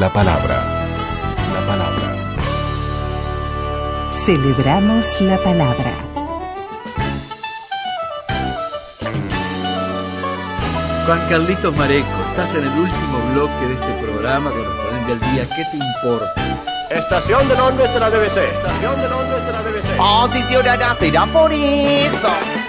La palabra. La palabra. Celebramos la palabra. Juan Carlitos Mareco, estás en el último bloque de este programa correspondiente al día. ¿Qué te importa? Estación de Londres de la BBC. Estación de Londres de la BBC. Atención a la por eso.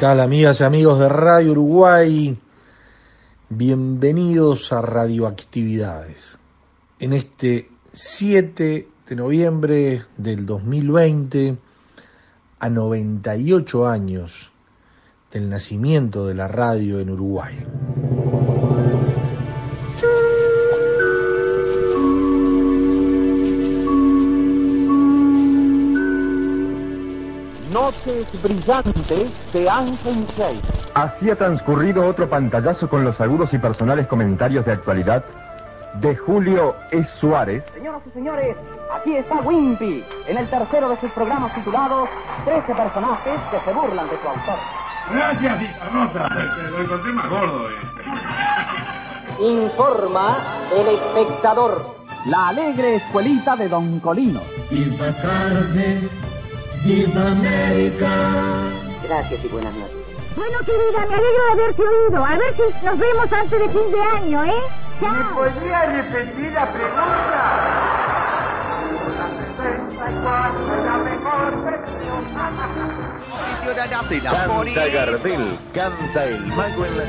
Tal amigas y amigos de Radio Uruguay? Bienvenidos a Radioactividades. En este 7 de noviembre del 2020, a 98 años del nacimiento de la radio en Uruguay. Noches brillantes de Ángel Chase. Así ha transcurrido otro pantallazo con los agudos y personales comentarios de actualidad de Julio E. Suárez. Señoras y señores, aquí está Wimpy, en el tercero de sus programas titulados 13 personajes que se burlan de su autor. Gracias, Carlota. Lo encontré más gordo. Eh. Informa el espectador. La alegre escuelita de Don Colino. Viva tarde, viva América. Gracias y buenas noches. Bueno, querida, me alegro de haberte oído. A ver si nos vemos antes de fin de año, ¿eh? ¿Me podría repetir la pregunta? Canta Gardel, canta el mago en la...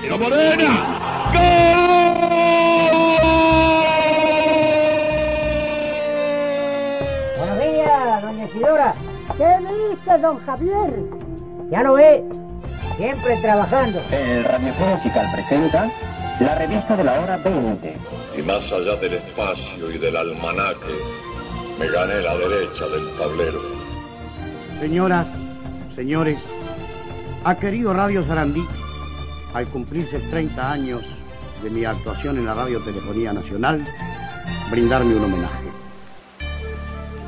¡Tiro Morena! Buenos Isidora. ¿Qué dice, don Javier? Ya lo ve, siempre trabajando. El Radio Musical presenta la revista de la hora 20. Y más allá del espacio y del almanaque, me gané la derecha del tablero. Señoras, señores, ha querido Radio Sarandí, al cumplirse 30 años de mi actuación en la Radiotelefonía Nacional, brindarme un homenaje.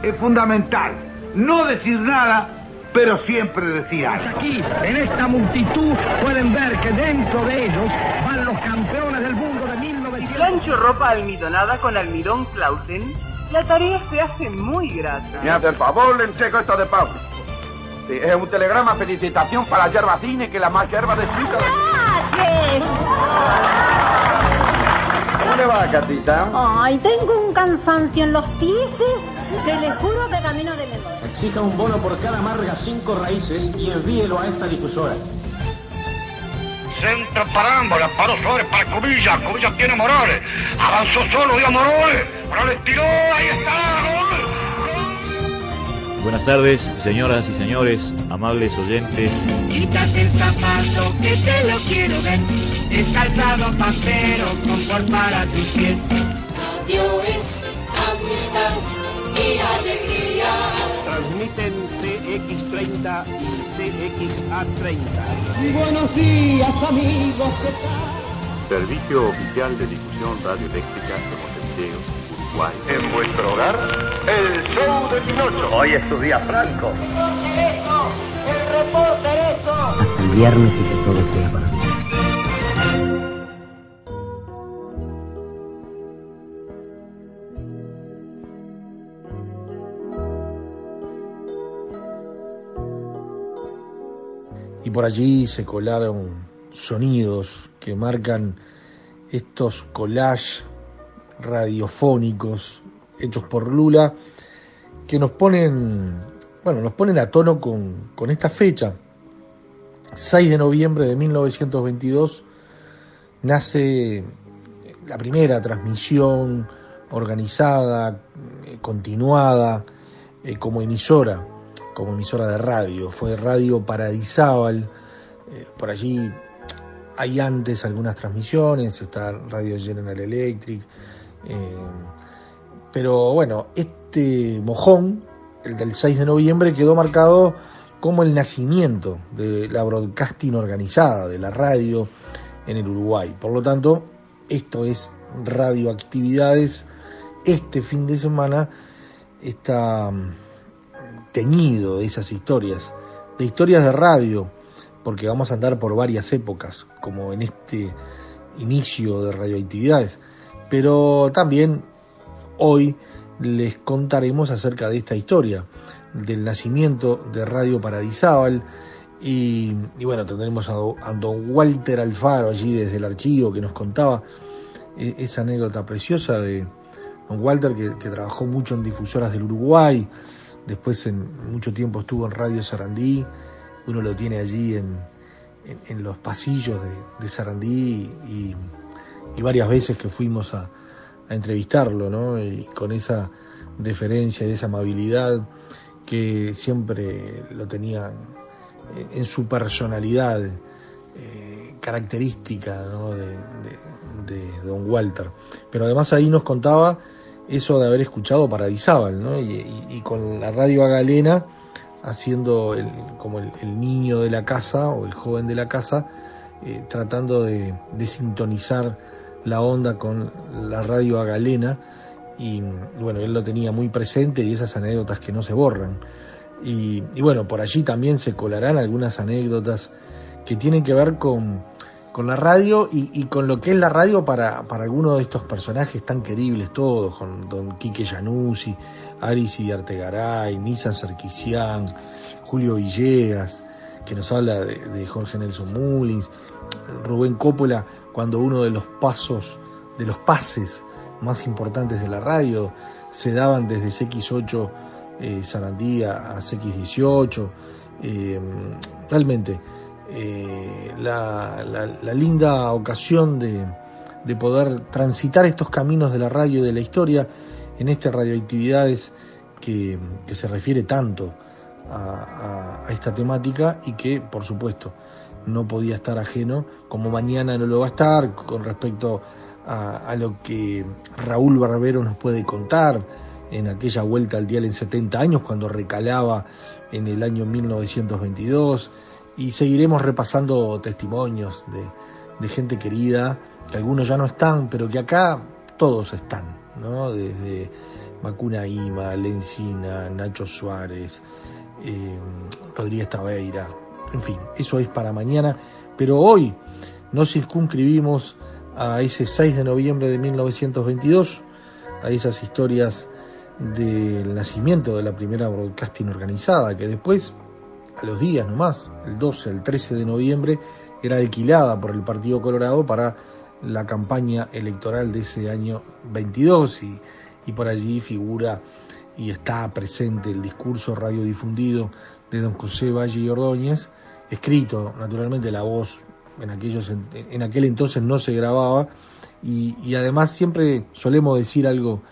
Es fundamental no decir nada pero siempre decir algo. Aquí, en esta multitud, pueden ver que dentro de ellos van los campeones del mundo de 1900. Si plancho ropa almidonada con almidón Clausen, la tarea se hace muy grata. Me hace el favor, le entrego esto de Pablo. Sí, es un telegrama felicitación para yerba cine, que la más yerba de Suiza. ¿Cómo le va, Catita? Ay, tengo un cansancio en los pies. Se le juro que camino de memoria. Exija un bono por cada amarga cinco raíces y envíelo a esta difusora. Centro parámbola, paró sobre para Cubilla, Cubilla tiene Morales. Avanzó solo, dio Morales. Morales tiró, ahí está, Buenas tardes, señoras y señores, amables oyentes. Quítate el zapato que te lo quiero ver. Es calzado pantero, confort para tus pies. Radio es amistad y alegría. Transmiten CX30 y CXA30. Buenos días, amigos, ¿qué tal? Servicio Oficial de Difusión Radioeléctrica de Montevideo, Uruguay. En vuestro hogar, el show de Pinocho. Hoy es tu día franco. ¡El reportereso! Hasta el viernes y que todo sea para mí. Por allí se colaron sonidos que marcan estos collages radiofónicos hechos por Lula que nos ponen, bueno, nos ponen a tono con, esta fecha. 6 de noviembre de 1922 nace la primera transmisión organizada, eh, continuada, eh, como emisora, como emisora de radio. Fue Radio Paradisábal, eh, por allí hay antes algunas transmisiones, está Radio General Electric, pero bueno, este mojón, el del 6 de noviembre, quedó marcado como el nacimiento de la broadcasting organizada, de la radio en el Uruguay. Por lo tanto, esto es radioactividades. Este fin de semana está mm, teñido de esas historias, de historias de radio, porque vamos a andar por varias épocas, como en este inicio de radioactividades. Pero también hoy les contaremos acerca de esta historia, del nacimiento de Radio Paradisábal, y, bueno, tendremos a, don Walter Alfaro allí desde el archivo que nos contaba eh, esa anécdota preciosa de don Walter que, trabajó mucho en difusoras del Uruguay, después en mucho tiempo estuvo en Radio Sarandí, uno lo tiene allí en, en, los pasillos de, Sarandí y, varias veces que fuimos a, a entrevistarlo, ¿no? Y con esa deferencia y esa amabilidad que siempre lo tenían en su personalidad eh, característica de, Don Walter. Pero además ahí nos contaba eso de haber escuchado Paradisábal, ¿no? y, con la radio Galena haciendo el, como el, niño de la casa o el joven de la casa, eh, tratando de, sintonizar la onda con la radio Agalena y bueno, él lo tenía muy presente y esas anécdotas que no se borran. Y, bueno, por allí también se colarán algunas anécdotas que tienen que ver con, la radio y, con lo que es la radio para, para algunos de estos personajes tan queribles todos, con don Quique Januzzi, Arisi Artegaray, Nisa Sarkisian, Julio Villegas, que nos habla de, de, Jorge Nelson Mullins, Rubén Coppola, cuando uno de los pasos, de los pases más importantes de la radio se daban desde CX8 eh, Sarandí a, CX18. Eh, realmente, eh, la, linda ocasión de, poder transitar estos caminos de la radio y de la historia en estas radioactividades que, se refiere tanto a, esta temática y que, por supuesto, no podía estar ajeno, como mañana no lo va a estar, con respecto a, a lo que Raúl Barbero nos puede contar en aquella vuelta al dial en 70 años, cuando recalaba en el año 1922, y seguiremos repasando testimonios de, gente querida, que algunos ya no están, pero que acá todos están, ¿no? Desde Macuna Ima, Lencina, Nacho Suárez, eh, Rodríguez Tabeira, en fin, eso es para mañana, pero hoy nos circunscribimos a ese 6 de noviembre de 1922, a esas historias del nacimiento de la primera broadcasting organizada, que después, los días nomás, el 12, el 13 de noviembre, era alquilada por el Partido Colorado para la campaña electoral de ese año 22 y, y por allí figura y está presente el discurso radiodifundido de don José Valle y Ordóñez, escrito, naturalmente la voz en, aquellos, en, aquel entonces no se grababa y, y además siempre solemos decir algo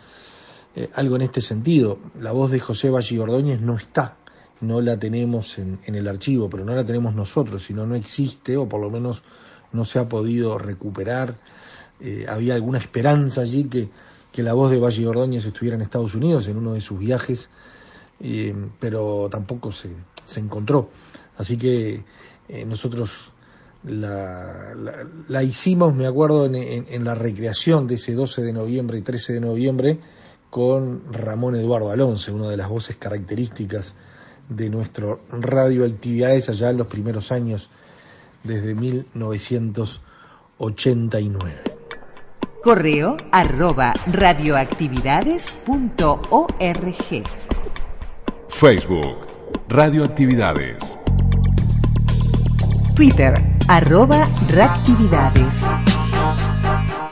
eh, algo en este sentido. La voz de José Valle Ordóñez no está, no la tenemos en, el archivo, pero no la tenemos nosotros, sino no existe o por lo menos no se ha podido recuperar. Eh, había alguna esperanza allí que, que, la voz de Valle Ordóñez estuviera en Estados Unidos en uno de sus viajes, eh, pero tampoco se, se, encontró. Así que nosotros la, la, hicimos, me acuerdo, en, en, la recreación de ese 12 de noviembre y 13 de noviembre, con Ramón Eduardo Alonso, una de las voces características de nuestro radioactividades allá en los primeros años, desde 1989. Correo arroba radioactividades.org. Facebook, Radioactividades. Twitter, arroba reactividades.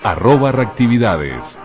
Arroba reactividades.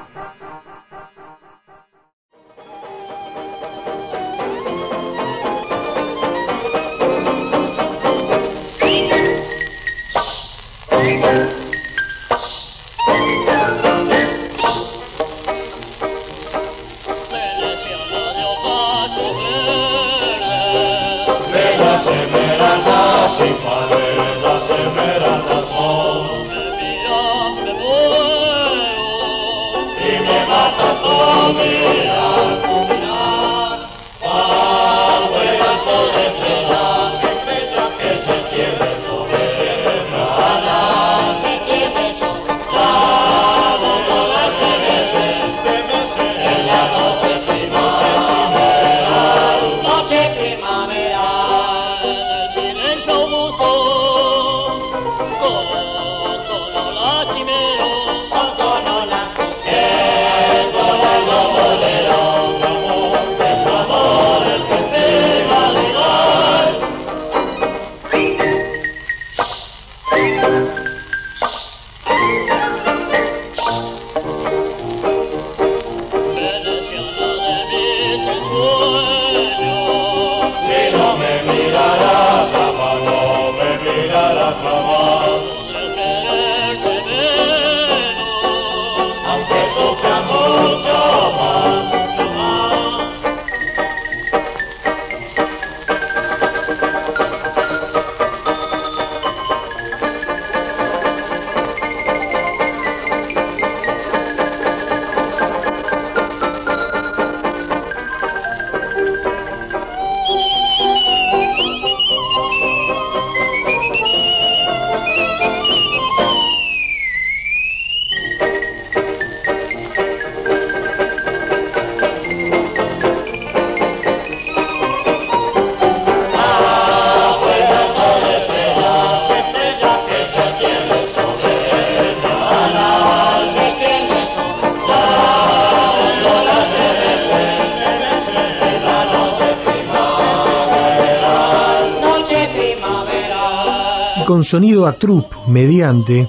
Con sonido a trup mediante,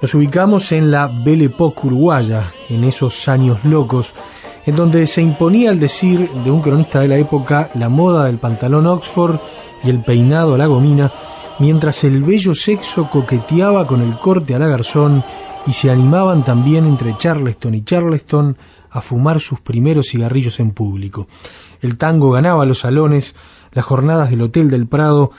nos ubicamos en la Belle Époque uruguaya, en esos años locos, en donde se imponía el decir de un cronista de la época la moda del pantalón Oxford y el peinado a la gomina, mientras el bello sexo coqueteaba con el corte a la garzón y se animaban también entre Charleston y Charleston a fumar sus primeros cigarrillos en público. El tango ganaba los salones, las jornadas del Hotel del Prado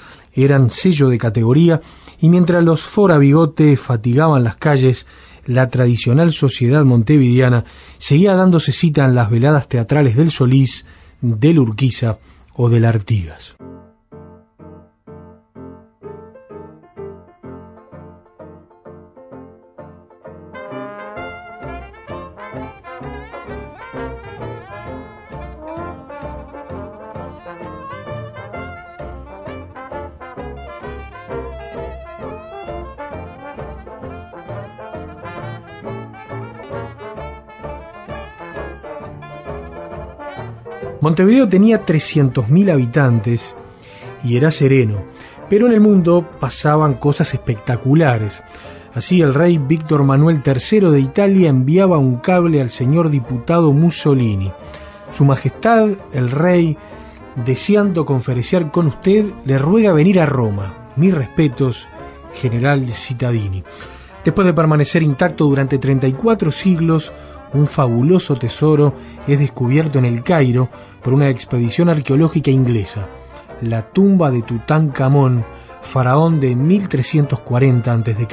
eran sello de categoría y mientras los fora bigote fatigaban las calles, la tradicional sociedad montevideana seguía dándose cita en las veladas teatrales del Solís, del Urquiza o del Artigas. Montevideo tenía 300.000 habitantes y era sereno, pero en el mundo pasaban cosas espectaculares. Así el rey Víctor Manuel III de Italia enviaba un cable al señor diputado Mussolini. Su Majestad, el rey, deseando conferenciar con usted, le ruega venir a Roma. Mis respetos, general Cittadini. Después de permanecer intacto durante 34 siglos, un fabuloso tesoro es descubierto en el Cairo por una expedición arqueológica inglesa, la tumba de Tutankamón, faraón de 1340 a.C.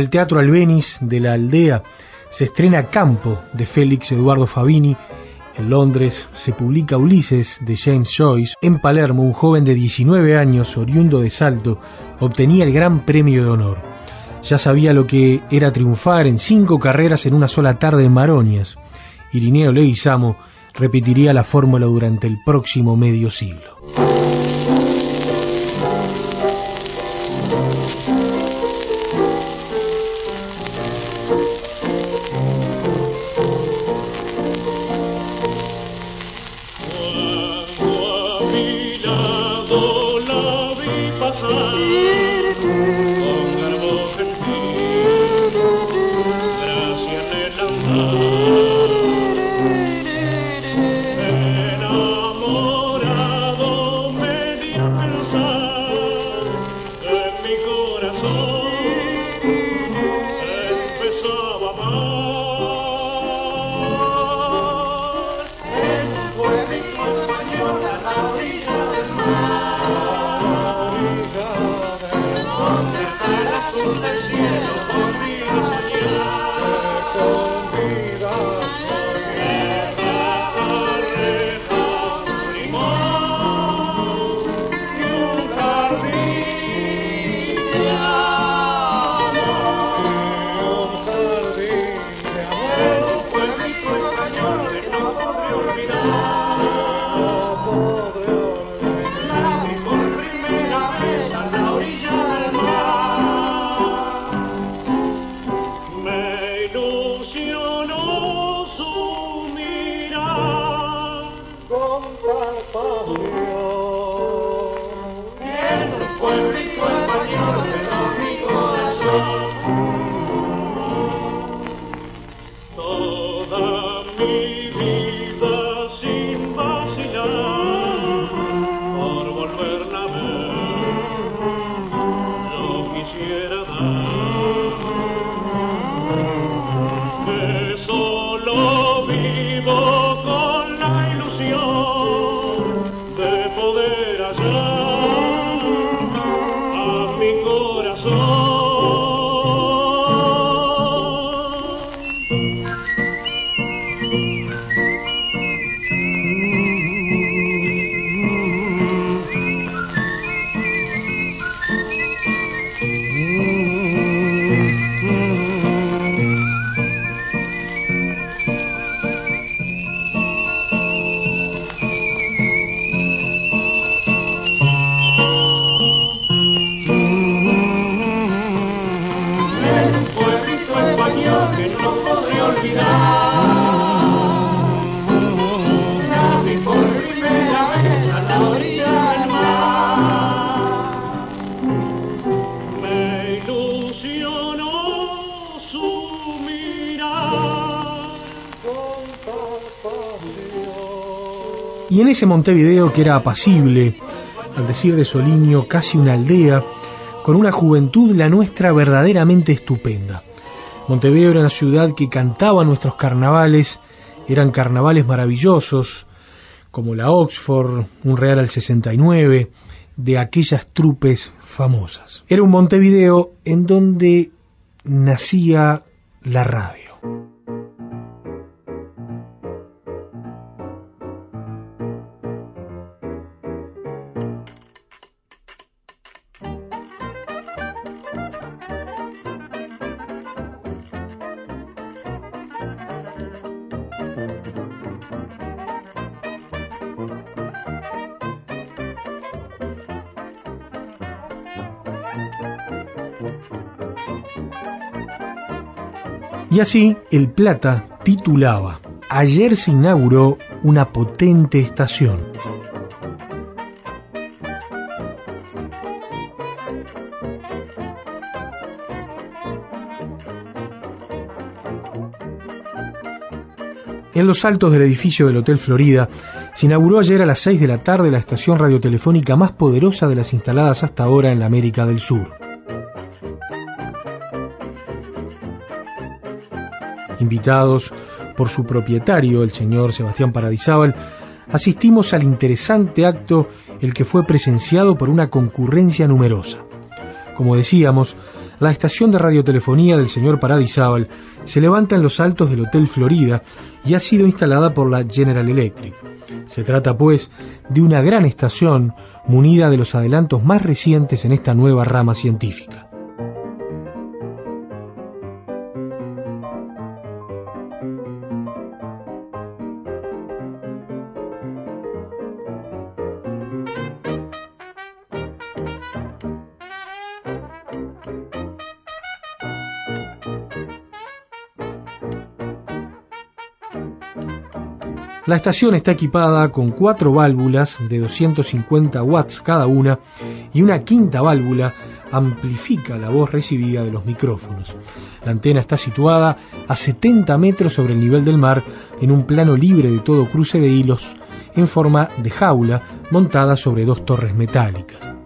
el Teatro Albeniz de la aldea se estrena Campo de Félix Eduardo Fabini. En Londres se publica Ulises de James Joyce. En Palermo, un joven de 19 años, oriundo de Salto, obtenía el Gran Premio de Honor. Ya sabía lo que era triunfar en cinco carreras en una sola tarde en Maronias. Irineo Leguizamo repetiría la fórmula durante el próximo medio siglo. Ese Montevideo que era apacible, al decir de Soliño, casi una aldea, con una juventud la nuestra verdaderamente estupenda. Montevideo era una ciudad que cantaba nuestros carnavales, eran carnavales maravillosos, como la Oxford, un Real al 69, de aquellas trupes famosas. Era un Montevideo en donde nacía la radio. Y así, El Plata titulaba, Ayer se inauguró una potente estación. En los altos del edificio del Hotel Florida se inauguró ayer a las 6 de la tarde la estación radiotelefónica más poderosa de las instaladas hasta ahora en la América del Sur. Invitados por su propietario, el señor Sebastián Paradisábal, asistimos al interesante acto el que fue presenciado por una concurrencia numerosa. Como decíamos, la estación de radiotelefonía del señor Paradisábal se levanta en los altos del Hotel Florida y ha sido instalada por la General Electric. Se trata, pues, de una gran estación munida de los adelantos más recientes en esta nueva rama científica. La estación está equipada con cuatro válvulas de 250 watts cada una y una quinta válvula amplifica la voz recibida de los micrófonos. La antena está situada a 70 metros sobre el nivel del mar en un plano libre de todo cruce de hilos en forma de jaula montada sobre dos torres metálicas.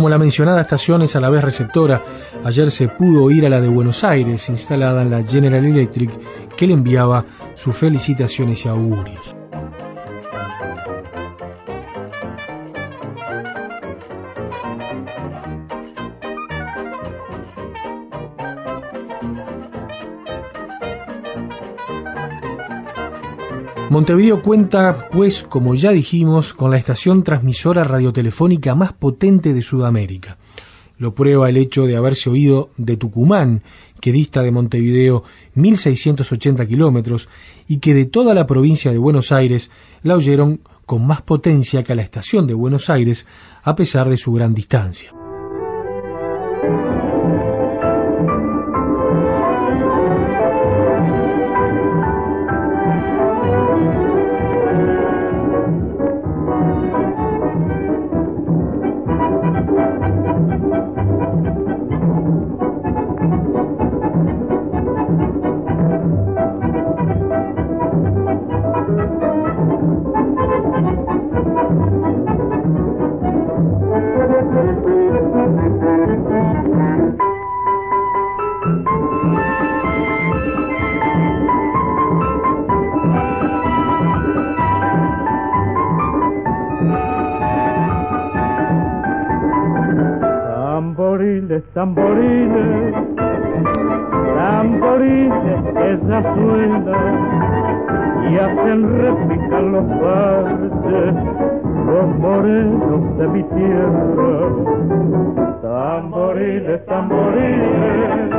Como la mencionada estación es a la vez receptora, ayer se pudo oír a la de Buenos Aires, instalada en la General Electric, que le enviaba sus felicitaciones y augurios. Montevideo cuenta, pues, como ya dijimos, con la estación transmisora radiotelefónica más potente de Sudamérica. Lo prueba el hecho de haberse oído de Tucumán, que dista de Montevideo 1.680 kilómetros, y que de toda la provincia de Buenos Aires la oyeron con más potencia que a la estación de Buenos Aires, a pesar de su gran distancia. Tamboriles, tamborines, tamborines que suenan y hacen repicar los parches, los morenos de mi tierra. Tamboriles, tamborines,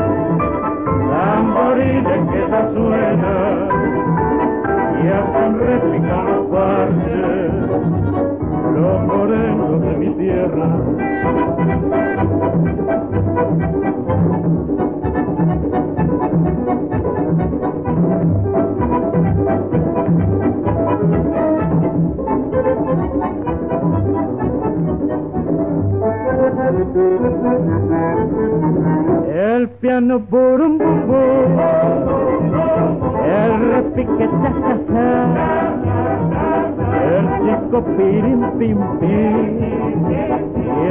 tamborines que suenan y hacen repicar los parches, los morenos de mi tierra. El piano bum bum, el repique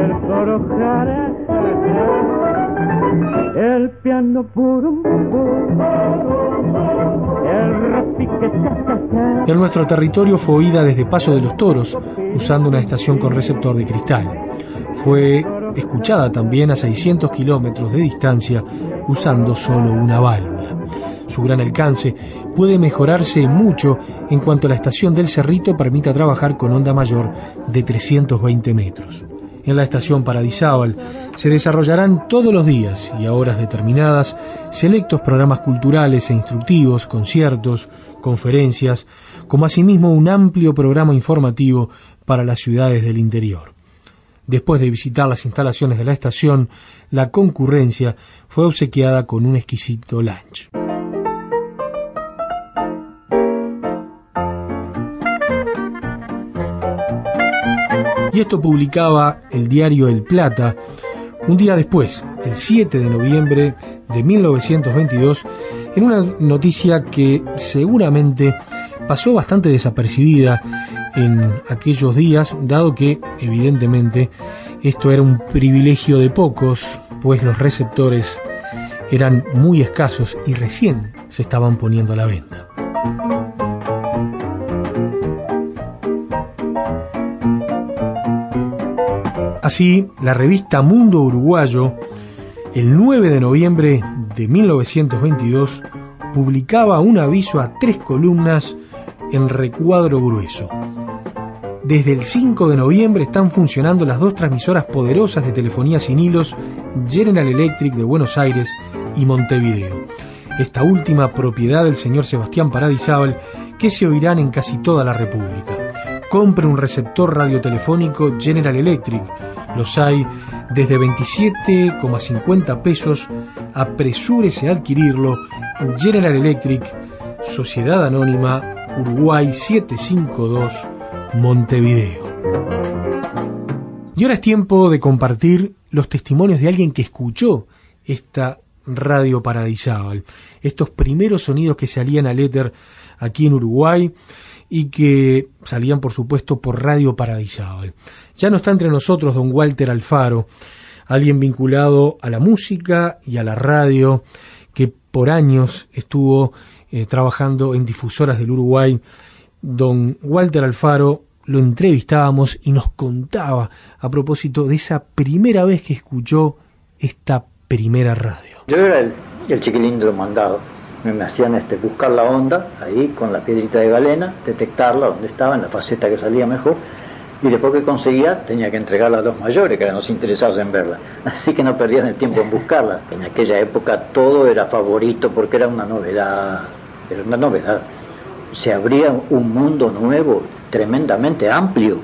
el coro jara el piano burum. En nuestro territorio fue oída desde Paso de los Toros, usando una estación con receptor de cristal. Fue escuchada también a 600 kilómetros de distancia usando solo una válvula. Su gran alcance puede mejorarse mucho en cuanto la estación del Cerrito permita trabajar con onda mayor de 320 metros. En la estación Paradisábal se desarrollarán todos los días y a horas determinadas selectos programas culturales e instructivos, conciertos, conferencias, como asimismo un amplio programa informativo para las ciudades del interior. Después de visitar las instalaciones de la estación, la concurrencia fue obsequiada con un exquisito lunch. Y esto publicaba el diario El Plata un día después, el 7 de noviembre de 1922, en una noticia que seguramente pasó bastante desapercibida en aquellos días, dado que, evidentemente, esto era un privilegio de pocos, pues los receptores eran muy escasos y recién se estaban poniendo a la venta. Así, la revista Mundo Uruguayo, el 9 de noviembre de 1922, publicaba un aviso a tres columnas en recuadro grueso. Desde el 5 de noviembre están funcionando las dos transmisoras poderosas de telefonía sin hilos General Electric de Buenos Aires y Montevideo. Esta última propiedad del señor Sebastián Paradisábal que se oirán en casi toda la República. Compre un receptor radiotelefónico General Electric. Los hay desde 27,50 pesos. Apresúrese a adquirirlo. General Electric, Sociedad Anónima, Uruguay 752, Montevideo. Y ahora es tiempo de compartir los testimonios de alguien que escuchó esta radio Paradisábal, estos primeros sonidos que salían al éter aquí en Uruguay y que salían por supuesto por Radio Paradisábal. Ya no está entre nosotros don Walter Alfaro, alguien vinculado a la música y a la radio, que por años estuvo eh, trabajando en difusoras del Uruguay. Don Walter Alfaro lo entrevistábamos y nos contaba a propósito de esa primera vez que escuchó esta primera radio. Yo era el, el chiquilindro mandado. Me, me hacían este, buscar la onda ahí con la piedrita de galena, detectarla donde estaba, en la faceta que salía mejor, y después que conseguía tenía que entregarla a los mayores, que eran los interesados en verla. Así que no perdían el tiempo en buscarla. En aquella época todo era favorito porque era una novedad, era una novedad. Se abría un mundo nuevo tremendamente amplio,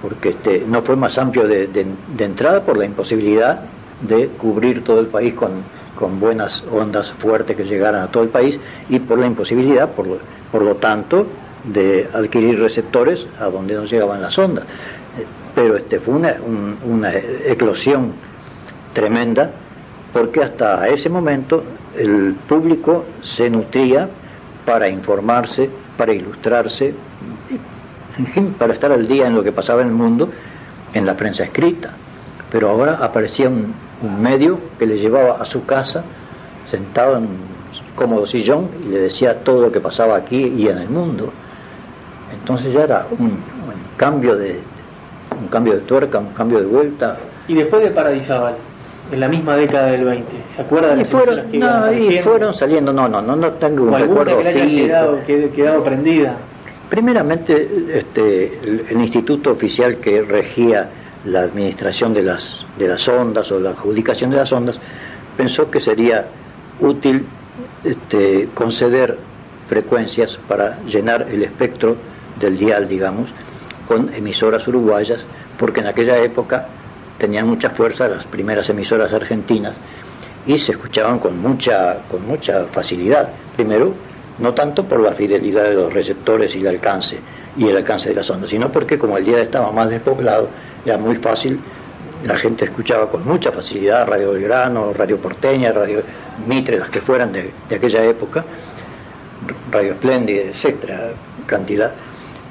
porque este, no fue más amplio de, de, entrada por la imposibilidad de cubrir todo el país con, con buenas ondas fuertes que llegaran a todo el país y por la imposibilidad, por lo, por lo tanto, de adquirir receptores a donde no llegaban las ondas. Eh, Pero este fue una, un- una eclosión tremenda porque hasta ese momento el público se nutría para informarse, para ilustrarse, para estar al día en lo que pasaba en el mundo en la prensa escrita. Pero ahora aparecía un, medio que le llevaba a su casa, sentado en un cómodo sillón, y le decía todo lo que pasaba aquí y en el mundo. Entonces ya era un, cambio de un cambio de tuerca, un cambio de vuelta. Y después de Paradisábal, en la misma década del 20, ¿se acuerda de las fueron, que no, y fueron saliendo, no, no, no, no tengo un ¿O alguna recuerdo que haya quedado, que- quedado prendida? Primeramente, este, el, el instituto oficial que regía la administración de las, de las ondas o la adjudicación de las ondas pensó que sería útil este, conceder frecuencias para llenar el espectro del dial, digamos, con emisoras uruguayas, porque en aquella época tenían mucha fuerza las primeras emisoras argentinas y se escuchaban con mucha, con mucha facilidad. Primero, no tanto por la fidelidad de los receptores y el alcance y el alcance de las ondas, sino porque como el día estaba más despoblado, era muy fácil, la gente escuchaba con mucha facilidad Radio Belgrano, Radio Porteña, Radio Mitre, las que fueran de, aquella época, Radio Espléndida, etcétera, cantidad.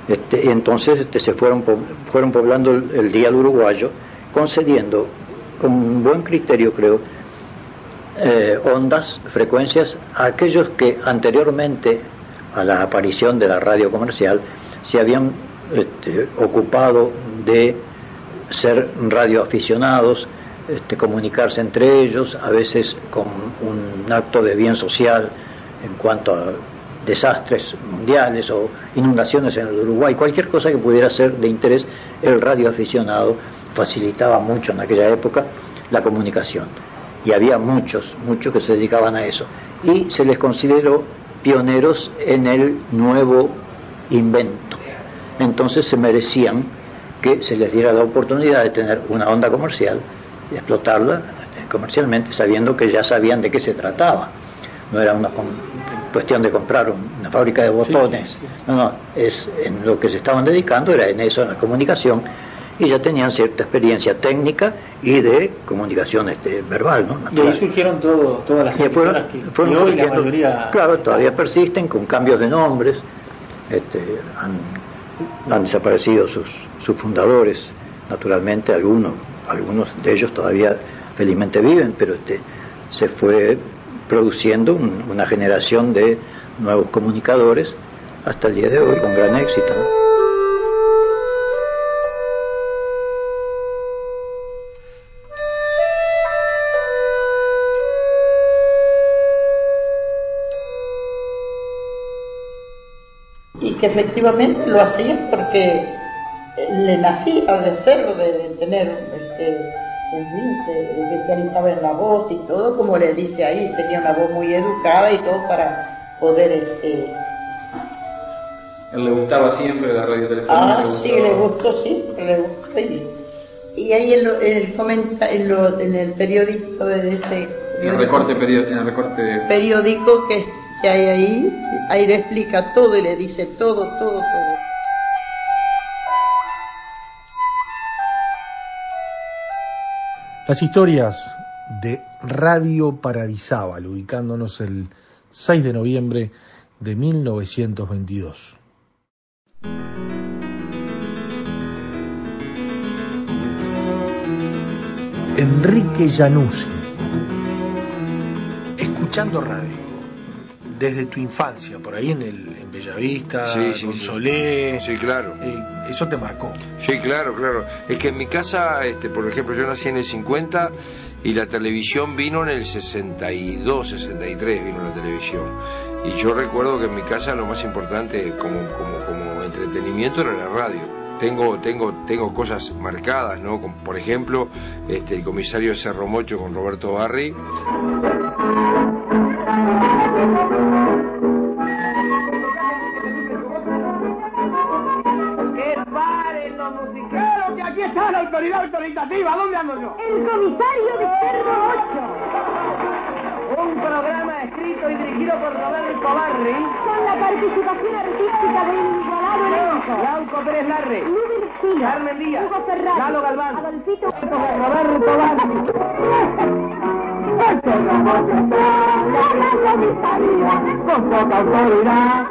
Este, entonces este, se fueron, fueron poblando el, el dial uruguayo, concediendo con un buen criterio, creo, eh, ondas, frecuencias, a aquellos que anteriormente a la aparición de la radio comercial se habían este, ocupado de ser radioaficionados, este, comunicarse entre ellos, a veces con un acto de bien social en cuanto a desastres mundiales o inundaciones en el Uruguay, cualquier cosa que pudiera ser de interés, el radioaficionado facilitaba mucho en aquella época la comunicación. Y había muchos, muchos que se dedicaban a eso. Y se les consideró pioneros en el nuevo invento. Entonces se merecían que se les diera la oportunidad de tener una onda comercial y explotarla eh, comercialmente, sabiendo que ya sabían de qué se trataba. No era una cuestión de comprar un- una fábrica de botones. No, no, es en lo que se estaban dedicando era en eso, en la comunicación, y ya tenían cierta experiencia técnica y de comunicación este, verbal, ¿no? Y ahí surgieron todo, todas las fueron- que, fueron hoy la mayoría... Claro, todavía persisten con cambios de nombres, este, han, han desaparecido sus, sus fundadores, naturalmente algunos, algunos de ellos todavía felizmente viven, pero este, se fue produciendo un- una generación de nuevos comunicadores hasta el día de hoy con gran éxito. Que efectivamente lo hacían porque le nacía de serlo, de, de tener, este, se especializaba en la voz y todo, como le dice ahí, tenía una voz muy educada y todo para poder, este, Él le gustaba siempre la radiotelefonía. ah, le sí, le gustó, sí, le gustó. Y, y ahí el comenta, en, lo- en el periódico de este En el recorte, perio- en el recorte periódico que, que hay ahí, ahí le explica todo y le dice todo, todo, todo. Las historias de Radio Paradisábal, ubicándonos el 6 de noviembre de 1922. Enrique Januzzi, escuchando radio desde tu infancia, por ahí en, el, en Bellavista, Sí, sí, con sí. Solé, Sí, claro. eh, eso te marcó. Sí, claro, claro. Es que en mi casa, este, por ejemplo, yo nací en el 50 y la televisión vino en el 62, 63 vino la televisión. Y yo recuerdo que en mi casa lo más importante como, como, como entretenimiento era la radio. Tengo, tengo, tengo cosas marcadas, ¿no? Como, por ejemplo, este, el comisario Cerro Mocho con Roberto Barri. Autoridad autoritativa, ¿dónde ando yo? El comisario de Cerro 8. Un programa escrito y dirigido por Roberto Barri. Con la participación artística del igualado elenco. Lauco Pérez Larre. Luis Espina. Carmen Díaz. Hugo Ferrari. Lalo Galván. Adolfito. Roberto Barri. Con poca autoridad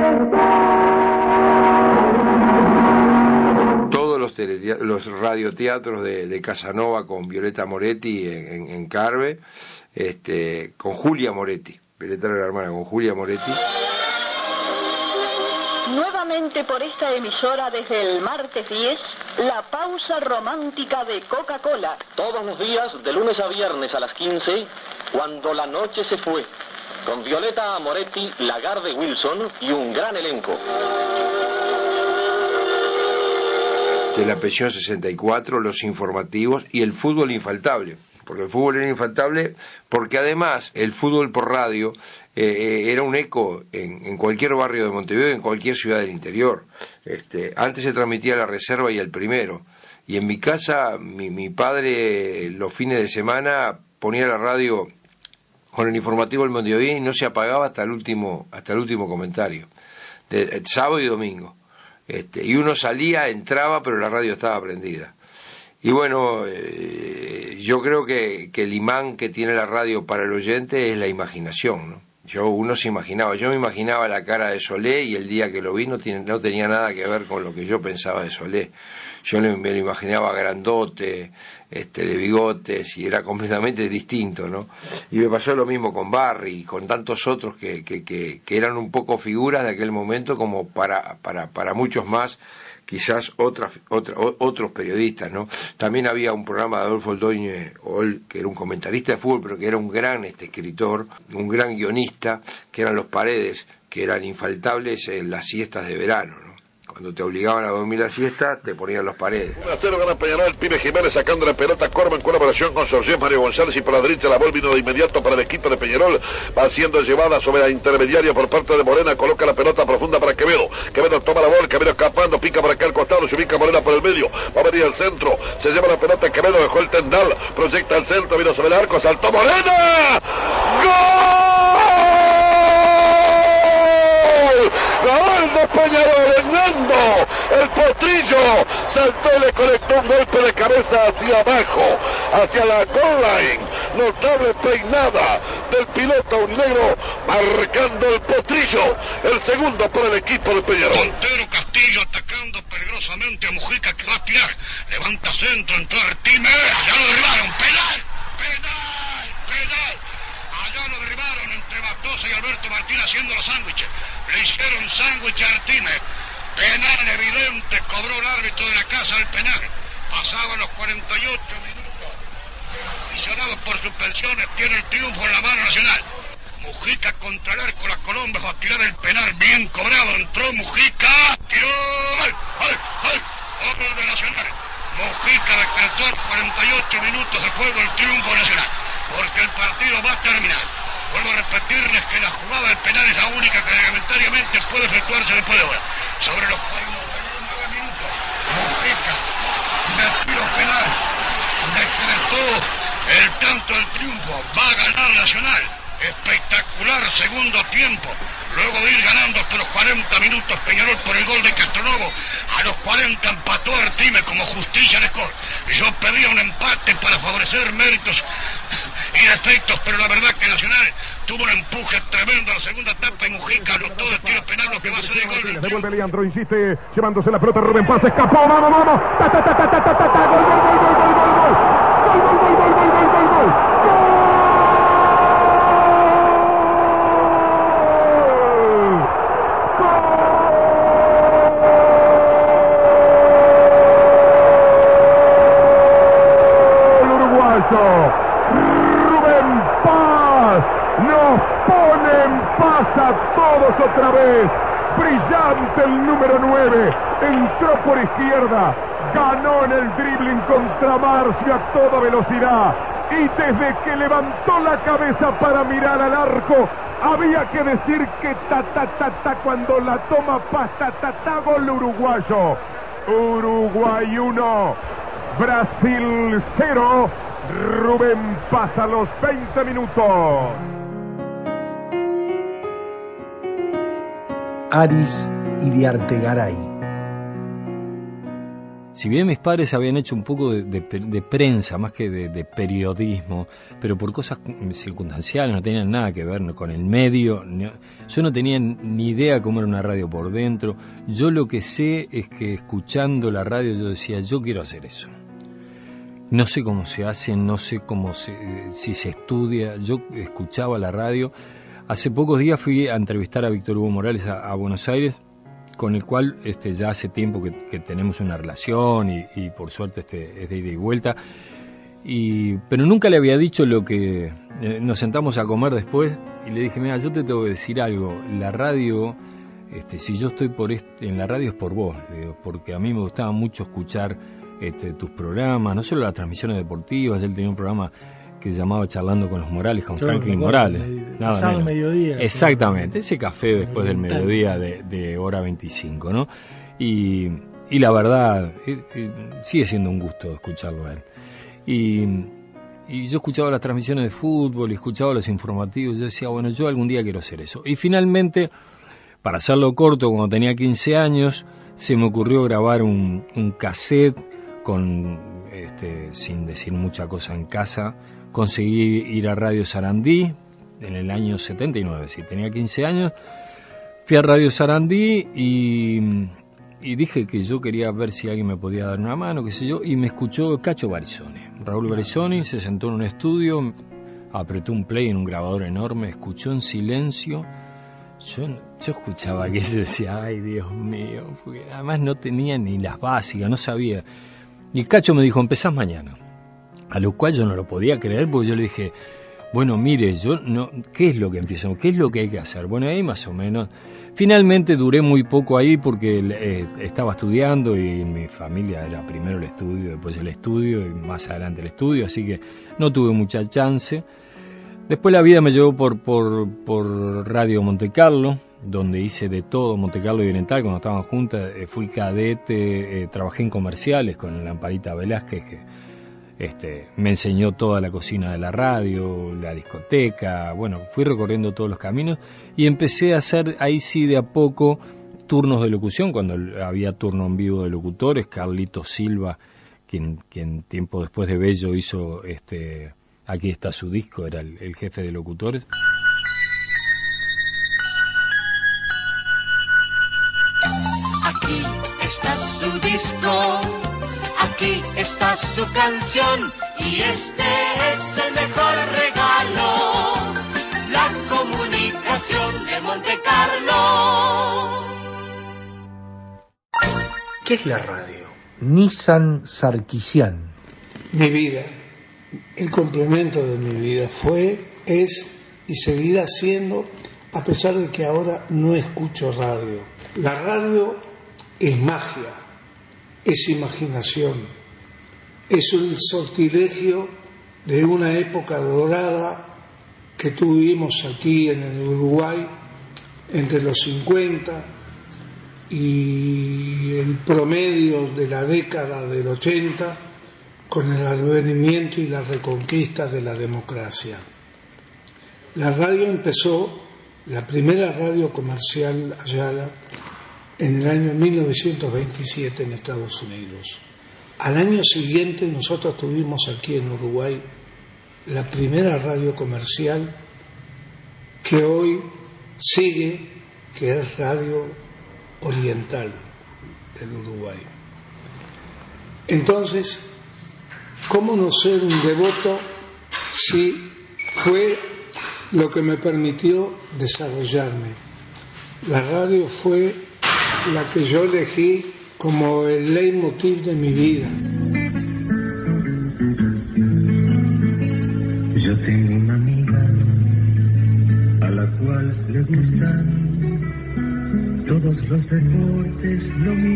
los, radioteatros de, de Casanova con Violeta Moretti en, en- en Carve, este, con Julia Moretti, Violeta era la hermana, con Julia Moretti. Nuevamente por esta emisora desde el martes 10, la pausa romántica de Coca-Cola. Todos los días, de lunes a viernes a las 15, cuando la noche se fue, con Violeta Moretti, Lagarde Wilson y un gran elenco. De la pensión 64, los informativos y el fútbol infaltable. Porque el fútbol era infaltable, porque además el fútbol por radio eh, eh, era un eco en, en cualquier barrio de Montevideo, en cualquier ciudad del interior. Este, antes se transmitía la reserva y el primero. Y en mi casa, mi, mi padre los fines de semana ponía la radio con el informativo del Montevideo y no se apagaba hasta el último, hasta el último comentario, de, de sábado y domingo. Este, y uno salía, entraba, pero la radio estaba prendida. Y bueno, eh, yo creo que, que el imán que tiene la radio para el oyente es la imaginación, ¿no? Yo, uno se imaginaba, yo me imaginaba la cara de Solé y el día que lo vi no, tiene, no tenía nada que ver con lo que yo pensaba de Solé. Yo le- me lo imaginaba grandote, este, de bigotes y era completamente distinto, ¿no? Y me pasó lo mismo con Barry y con tantos otros que, que, que, que eran un poco figuras de aquel momento como para, para, para muchos más quizás otra- o- otros periodistas, ¿no? También había un programa de Adolfo Oldoñe, Ol, que era un comentarista de fútbol, pero que era un gran este, escritor, un gran guionista, que eran los paredes, que eran infaltables en las siestas de verano, ¿no? Cuando te obligaban a dormir la siesta, te ponían los paredes. 1 a 0 gana Peñarol, pibe Jiménez sacando la pelota, Corva en colaboración con Sorgés, Mario González y por la derecha la bola de inmediato para el equipo de Peñarol, va siendo llevada sobre la intermediaria por parte de Morena, coloca la pelota profunda para Quevedo, Quevedo toma la bola, Quevedo escapando, pica por acá al costado, se ubica Morena por el medio, va a venir al centro, se lleva la pelota, Quevedo dejó el tendal, proyecta al centro, vino sobre el arco, saltó Morena, ¡Gol! ¡Gol de Peñarol, Hernando! El potrillo saltó le conectó un golpe de cabeza hacia abajo, hacia la goal line. Notable peinada del piloto unegro marcando el potrillo. El segundo por el equipo de Peñarol. Montero Castillo atacando peligrosamente a Mujica que va a tirar. Levanta centro, entró Artime. Allá lo derribaron. Penal. Penal. Penal. Allá lo derribaron y Alberto Martín haciendo los sándwiches. Le hicieron sándwich a Artime. Penal evidente. Cobró el árbitro de la casa del penal. Pasaban los 48 minutos. Aficionados por suspensiones tiene el triunfo en la mano nacional. Mujica contra el arco, la Colombia va a tirar el penal bien cobrado. Entró Mujica, tiró. ¡Ay, ay, ay! De Nacional. Mujica decretó a 48 minutos de juego el triunfo nacional. Porque el partido va a terminar. Vuelvo a repetirles que la jugada del penal es la única que reglamentariamente puede efectuarse después de ahora. Sobre los 49 minutos, Mujica, de tiro penal, decretó el tanto del triunfo. Va a ganar Nacional. Espectacular segundo tiempo. Luego de ir ganando hasta los 40 minutos Peñarol por el gol de Castronovo, a los 40 empató Artime como justicia en score. Yo pedía un empate para favorecer méritos y defectos, pero la verdad que Nacional tuvo un empuje tremendo a la segunda etapa y Mujica anotó de tiro penal lo que va a ser el gol. Devuelve Leandro, insiste, llevándose la pelota Rubén Paz, escapó, vamos, vamos. El número 9. Entró por izquierda. Ganó en el dribbling contra Marcio a toda velocidad. Y desde que levantó la cabeza para mirar al arco, había que decir que ta ta ta ta cuando la toma pasta ta ta gol uruguayo. Uruguay 1, Brasil 0. Rubén pasa los 20 minutos. Aris Iriartegaray. Si bien mis padres habían hecho un poco de, de- de prensa, más que de, de periodismo, pero por cosas circunstanciales, no tenían nada que ver con el medio, yo no tenía ni idea cómo era una radio por dentro. Yo lo que sé es que escuchando la radio yo decía, yo quiero hacer eso. No sé cómo se hace, no sé cómo se, si se estudia. Yo escuchaba la radio. Hace pocos días fui a entrevistar a Víctor Hugo Morales a Buenos Aires, con el cual este, ya hace tiempo que, tenemos una relación y, por suerte este, es de ida y vuelta. Y, pero nunca le había dicho lo que eh, nos sentamos a comer después y le dije, mira, yo te tengo que decir algo, la radio, este, si yo estoy por este, en la radio es por vos, digo, porque a mí me gustaba mucho escuchar este, tus programas, no solo las transmisiones deportivas, él tenía un programa que se llamaba Charlando con los Morales, con Yo Franklin Morales. nada menos. mediodía. Exactamente, ese café después del mediodía de, de hora 25, ¿no? Y, y la verdad, eh, eh, sigue siendo un gusto escucharlo a él. Y, y yo escuchaba las transmisiones de fútbol y escuchaba los informativos, yo decía, bueno, yo algún día quiero hacer eso. Y finalmente, para hacerlo corto, cuando tenía 15 años, se me ocurrió grabar un, un cassette con, este, sin decir mucha cosa en casa. Conseguí ir a Radio Sarandí en el año 79, sí, tenía 15 años. Fui a Radio Sarandí y, y dije que yo quería ver si alguien me podía dar una mano, qué sé yo, y me escuchó Cacho Barizoni. Raúl Barizoni se sentó en un estudio, apretó un play en un grabador enorme, escuchó en silencio. Yo, yo escuchaba que se decía, ay Dios mío, porque además no tenía ni las básicas, no sabía. Y Cacho me dijo, empezás mañana. A lo cual yo no lo podía creer porque yo le dije, bueno, mire, yo no, ¿qué es lo que empiezo? ¿Qué es lo que hay que hacer? Bueno, ahí más o menos. Finalmente duré muy poco ahí porque eh, estaba estudiando y mi familia era primero el estudio, después el estudio y más adelante el estudio, así que no tuve mucha chance. Después la vida me llevó por, por, por Radio Monte Carlo, donde hice de todo, Monte Carlo y Oriental, cuando estaban juntas, eh, fui cadete, eh, trabajé en comerciales con Lamparita Velázquez, que este, me enseñó toda la cocina de la radio, la discoteca, bueno, fui recorriendo todos los caminos y empecé a hacer ahí sí de a poco turnos de locución, cuando había turno en vivo de locutores, Carlito Silva, quien, tiempo después de Bello hizo este aquí está su disco, era el, el jefe de locutores. Aquí está su disco, aquí está su canción y este es el mejor regalo, la comunicación de Monte Carlo. ¿Qué es la radio? Nissan Sarkisian. Mi vida, el complemento de mi vida fue, es y seguirá siendo, a pesar de que ahora no escucho radio. La radio es magia, es imaginación, es un sortilegio de una época dorada que tuvimos aquí en el Uruguay entre los 50 y el promedio de la década del 80 con el advenimiento y la reconquista de la democracia. La radio empezó, la primera radio comercial Ayala, en el año 1927 en Estados Unidos. Al año siguiente nosotros tuvimos aquí en Uruguay la primera radio comercial que hoy sigue, que es Radio Oriental del Uruguay. Entonces, ¿cómo no ser un devoto si fue lo que me permitió desarrollarme? La radio fue la que yo elegí como el leitmotiv de mi vida. Yo tengo una amiga a la cual le gustan todos los deportes lo mismo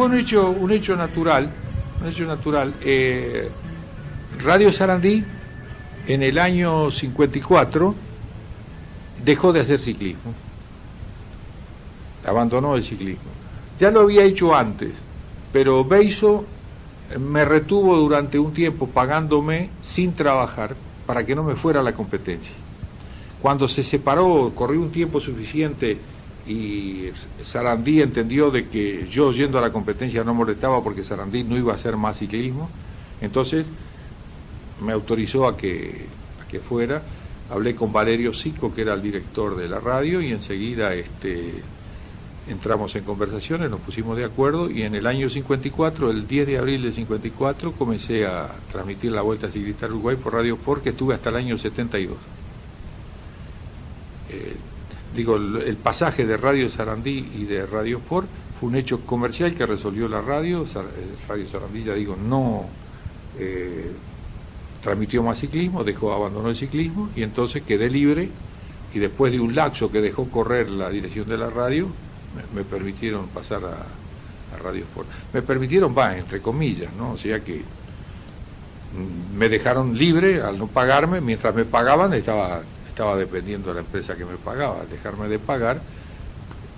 Fue un hecho, un hecho natural, un hecho natural. Eh, Radio Sarandí en el año 54 dejó de hacer ciclismo, abandonó el ciclismo. Ya lo había hecho antes, pero Beiso me retuvo durante un tiempo pagándome sin trabajar para que no me fuera a la competencia. Cuando se separó, corrió un tiempo suficiente y Sarandí entendió de que yo yendo a la competencia no molestaba porque Sarandí no iba a hacer más ciclismo, entonces me autorizó a que, a que fuera. Hablé con Valerio Sico, que era el director de la radio, y enseguida este, entramos en conversaciones, nos pusimos de acuerdo, y en el año 54, el 10 de abril del 54, comencé a transmitir la Vuelta Ciclista Uruguay por Radio Sport, que estuve hasta el año 72. Eh, digo, el, pasaje de Radio Sarandí y de Radio Sport fue un hecho comercial que resolvió la radio, eh, Radio Sarandí, ya digo, no eh, transmitió más ciclismo, dejó, abandonó el ciclismo y entonces quedé libre y después de un lapso que dejó correr la dirección de la radio, me, permitieron pasar a, Radio Sport. Me permitieron, va, entre comillas, ¿no? O sea que mm, me dejaron libre al no pagarme, mientras me pagaban estaba, estaba dependiendo de la empresa que me pagaba, al dejarme de pagar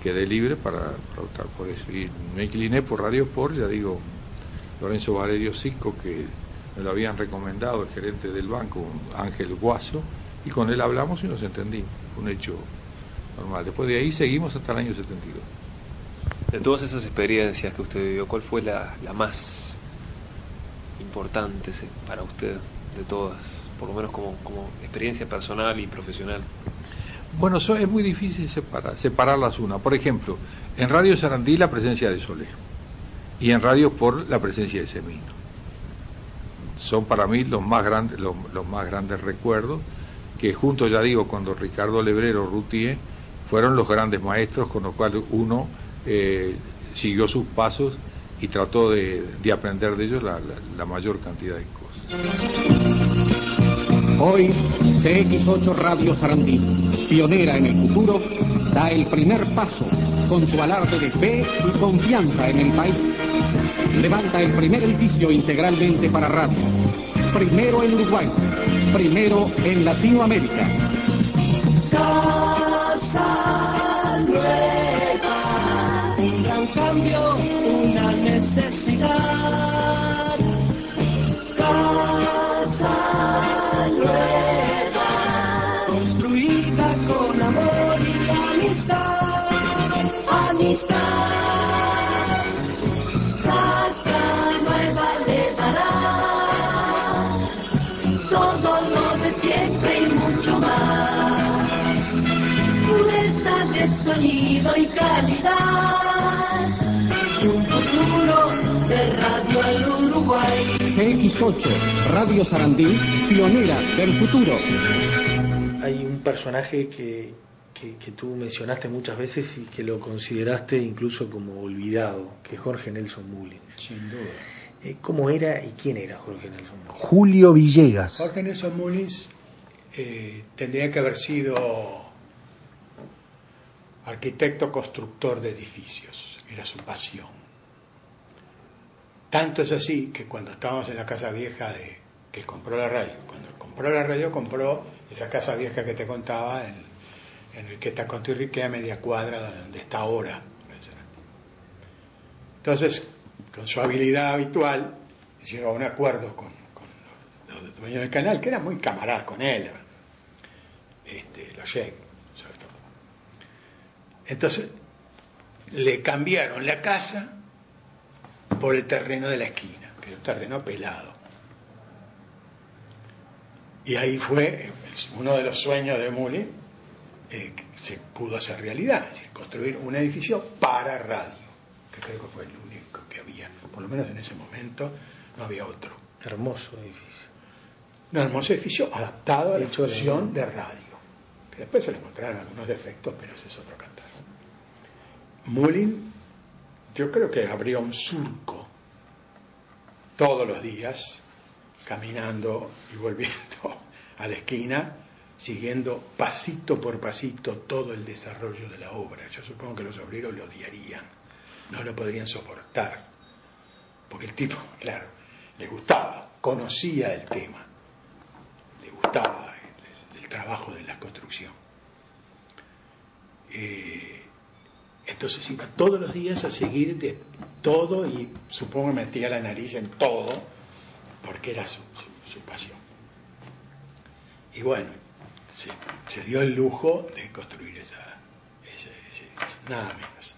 quedé libre para, optar por eso. Y me incliné por Radio Sport, ya digo, Lorenzo Valerio Sico, que me lo habían recomendado el gerente del banco, Ángel Guaso, y con él hablamos y nos entendimos. Un hecho normal. Después de ahí seguimos hasta el año 72. De todas esas experiencias que usted vivió, ¿cuál fue la, la más importante para usted de todas? Por lo menos como, como experiencia personal y profesional. Bueno, eso es muy difícil separar, separarlas una. Por ejemplo, en Radio Sarandí la presencia de Solé y en Radio Sport la presencia de Semino. Son para mí los más grandes, los, más grandes recuerdos que junto, ya digo, cuando Ricardo Lebrero Rutier fueron los grandes maestros con los cuales uno eh, siguió sus pasos y trató de, de aprender de ellos la- la mayor cantidad de cosas. Hoy, CX8 Radio Sarandí, pionera en el futuro, da el primer paso con su alarde de fe y confianza en el país. Levanta el primer edificio integralmente para radio. Primero en Uruguay, primero en Latinoamérica. Casa nueva, un gran cambio, una necesidad. Construida con amor y amistad. Amistad, casa nueva le dará todo lo de siempre y mucho más pureza de sonido y calidad. GX8, Radio Sarandí, pionera del futuro. Hay un personaje que, que, tú mencionaste muchas veces y que lo consideraste incluso como olvidado, que es Jorge Nelson Mullins. Sin duda. Eh, ¿Cómo era y quién era Jorge Nelson Mullins? Julio Villegas. Jorge Nelson Mullins eh, tendría que haber sido arquitecto constructor de edificios, era su pasión tanto es así que cuando estábamos en la casa vieja de que compró la radio, cuando compró la radio compró esa casa vieja que te contaba en, en el que está con a media cuadra de donde está ahora. Entonces, con su habilidad habitual, llegó a un acuerdo con, con los los dueños del canal, que eran muy camaradas con él, este, los Sheik, sobre todo. Entonces, le cambiaron la casa por el terreno de la esquina, que es un terreno pelado. Y ahí fue uno de los sueños de Muli, eh, que se pudo hacer realidad, es decir, construir un edificio para radio, que creo que fue el único que había, por lo menos en ese momento no había otro. Hermoso edificio. Un hermoso edificio adaptado a la función de radio, que después se le encontraron algunos defectos, pero ese es otro cantar. Mullin, yo creo que abrió un surco todos los días, caminando y volviendo a la esquina, siguiendo pasito por pasito todo el desarrollo de la obra. Yo supongo que los obreros lo odiarían, no lo podrían soportar, porque el tipo, claro, le gustaba, conocía el tema, le gustaba el, el trabajo de la construcción. Eh, entonces iba todos los días a seguir de todo y supongo que metía la nariz en todo porque era su, pasión. Y bueno, se, dio el lujo de construir esa, ese, nada menos.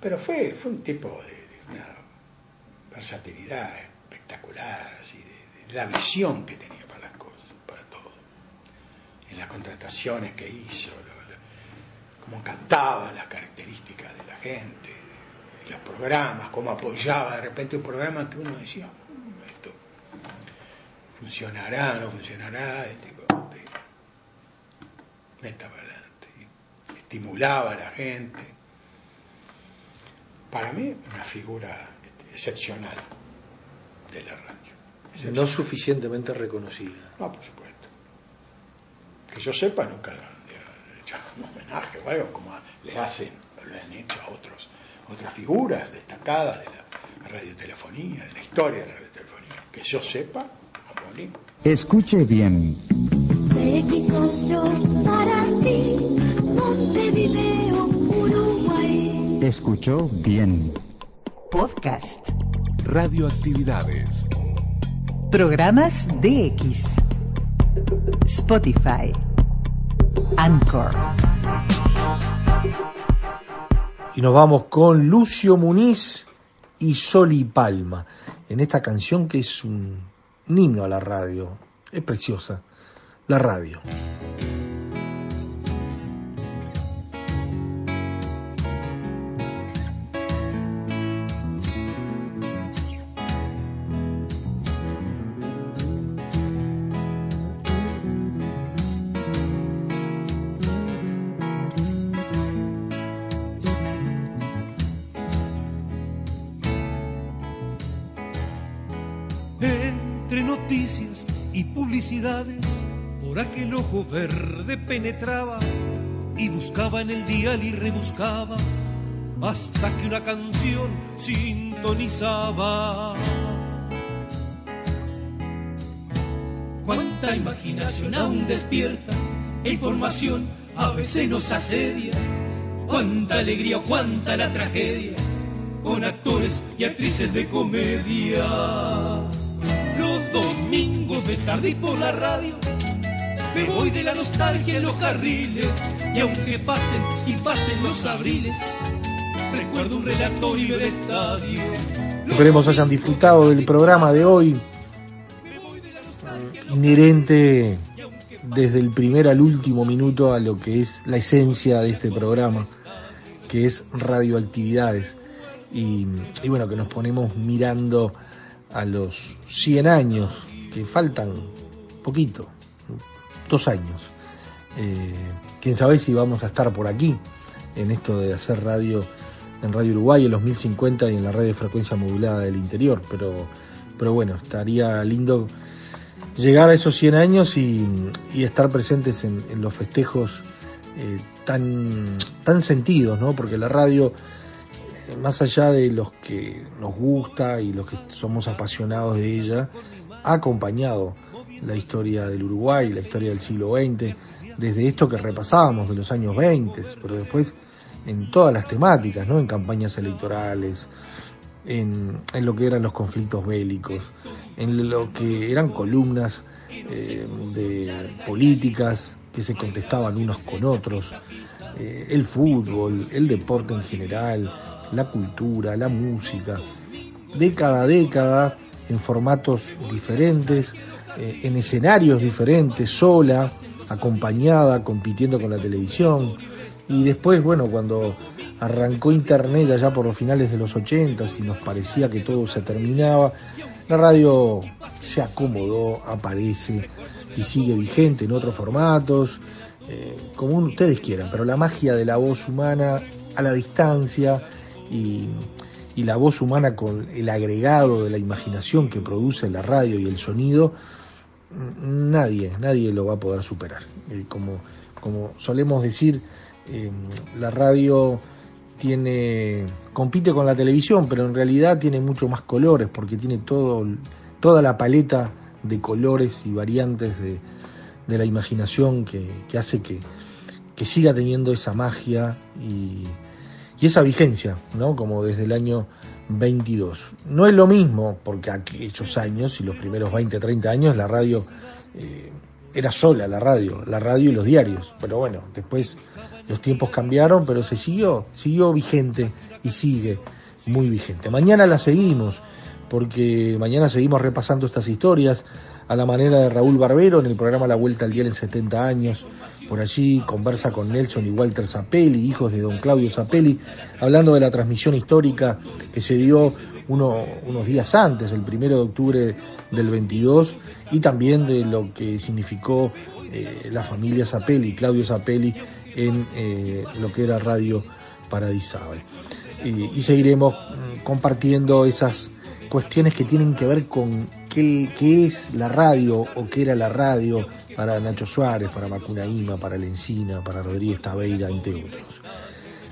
Pero fue, fue un tipo de, versatilidad espectacular, así, de, la visión que tenía para las cosas, para todo. En las contrataciones que hizo, cómo cantaba las características de la gente, de los programas, cómo apoyaba de repente un programa que uno decía, "Mm, esto funcionará, no funcionará, el tipo de, meta para adelante, estimulaba a la gente. Para mí, una figura este, excepcional de la radio. No suficientemente reconocida. No, por supuesto. Que yo sepa, nunca hecho un homenaje o algo como le hacen, le han hecho a otros, otras figuras destacadas de la radiotelefonía, de la historia de la radiotelefonía. Que yo sepa, a Molín. Escuche bien. CX8 Sarandí, Montevideo, Uruguay. Escuchó bien. Podcast. Radioactividades. Programas DX. Spotify. Anchor. Y nos vamos con Lucio Muniz y Soli Palma, en esta canción que es un, un himno a la radio. Es preciosa, la radio. Noticias y publicidades, por aquel ojo verde penetraba y buscaba en el dial y rebuscaba hasta que una canción sintonizaba. Cuánta imaginación aún despierta e información a veces nos asedia. Cuánta alegría, cuánta la tragedia con actores y actrices de comedia. Y por la radio me voy de la nostalgia en los carriles y aunque pasen y pasen los abriles, recuerdo un relatorio del estadio. Esperemos hayan disfrutado del programa de hoy, inherente desde el primer al último minuto a lo que es la esencia de este programa, que es radioactividades. Y, y bueno, que nos ponemos mirando a los 100 años, que faltan poquito, dos años. Eh, quién sabe si vamos a estar por aquí, en esto de hacer radio en Radio Uruguay en los 1050 y en la radio de frecuencia modulada del interior, pero, pero bueno, estaría lindo llegar a esos 100 años y, estar presentes en, los festejos eh, tan, tan sentidos, ¿no? Porque la radio, más allá de los que nos gusta y los que somos apasionados de ella, ha acompañado la historia del Uruguay, la historia del siglo XX, desde esto que repasábamos de los años 20, pero después en todas las temáticas, ¿no? En campañas electorales, en, en lo que eran los conflictos bélicos, en lo que eran columnas eh, de políticas que se contestaban unos con otros, eh, el fútbol, el deporte en general, la cultura, la música, década a década, en formatos diferentes, eh, en escenarios diferentes, sola, acompañada, compitiendo con la televisión. Y después, bueno, cuando arrancó Internet allá por los finales de los 80 y nos parecía que todo se terminaba, la radio se acomodó, aparece y sigue vigente en otros formatos, eh, como ustedes quieran, pero la magia de la voz humana a la distancia y, y la voz humana con el agregado de la imaginación que produce la radio y el sonido, mm, nadie, nadie lo va a poder superar. Eh, como, como solemos decir, eh, la radio tiene compite con la televisión, pero en realidad tiene mucho más colores porque tiene todo toda la paleta de colores y variantes de, de la imaginación que, que hace que, que, siga teniendo esa magia y, y, esa vigencia, ¿no? Como desde el año 22. No es lo mismo, porque aquellos años y los primeros 20, 30 años la radio eh, era sola, la radio, la radio y los diarios. Pero bueno, después los tiempos cambiaron, pero se siguió, siguió vigente y sigue muy vigente. Mañana la seguimos, porque mañana seguimos repasando estas historias a la manera de Raúl Barbero en el programa La Vuelta al Día en 70 años. Por allí conversa con Nelson y Walter Zapelli, hijos de don Claudio Zapelli, hablando de la transmisión histórica que se dio uno, unos días antes, el primero de octubre del 22, y también de lo que significó eh, la familia Zapelli, Claudio Zapelli, en eh, lo que era Radio Paradisable. Y, y seguiremos mm, compartiendo esas cuestiones que tienen que ver con qué, qué, es la radio o qué era la radio para Nacho Suárez, para Macunaíma, para Lencina, para Rodríguez Tabeira, entre otros.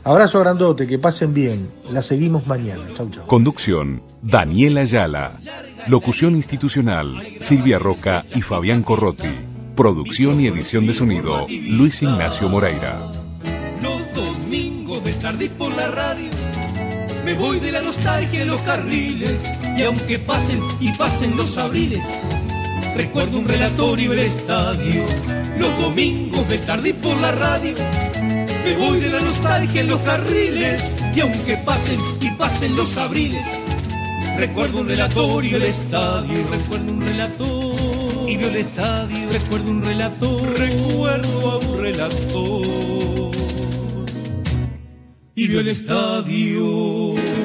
Abrazo grandote, que pasen bien. La seguimos mañana. Chau, chau. Conducción, Daniela Ayala. Locución institucional, Silvia Roca y Fabián Corrotti. Producción y edición de sonido, Luis Ignacio Moreira. Los domingos de tarde por la radio me voy de la nostalgia en los carriles y aunque pasen y pasen los abriles, recuerdo un relatorio del estadio. Los domingos de tarde por la radio, me voy de la nostalgia en los carriles y aunque pasen y pasen los abriles, recuerdo un relatorio del estadio. Recuerdo un relator y vio el estadio. Recuerdo un relator, recuerdo a un relator y vio el estadio.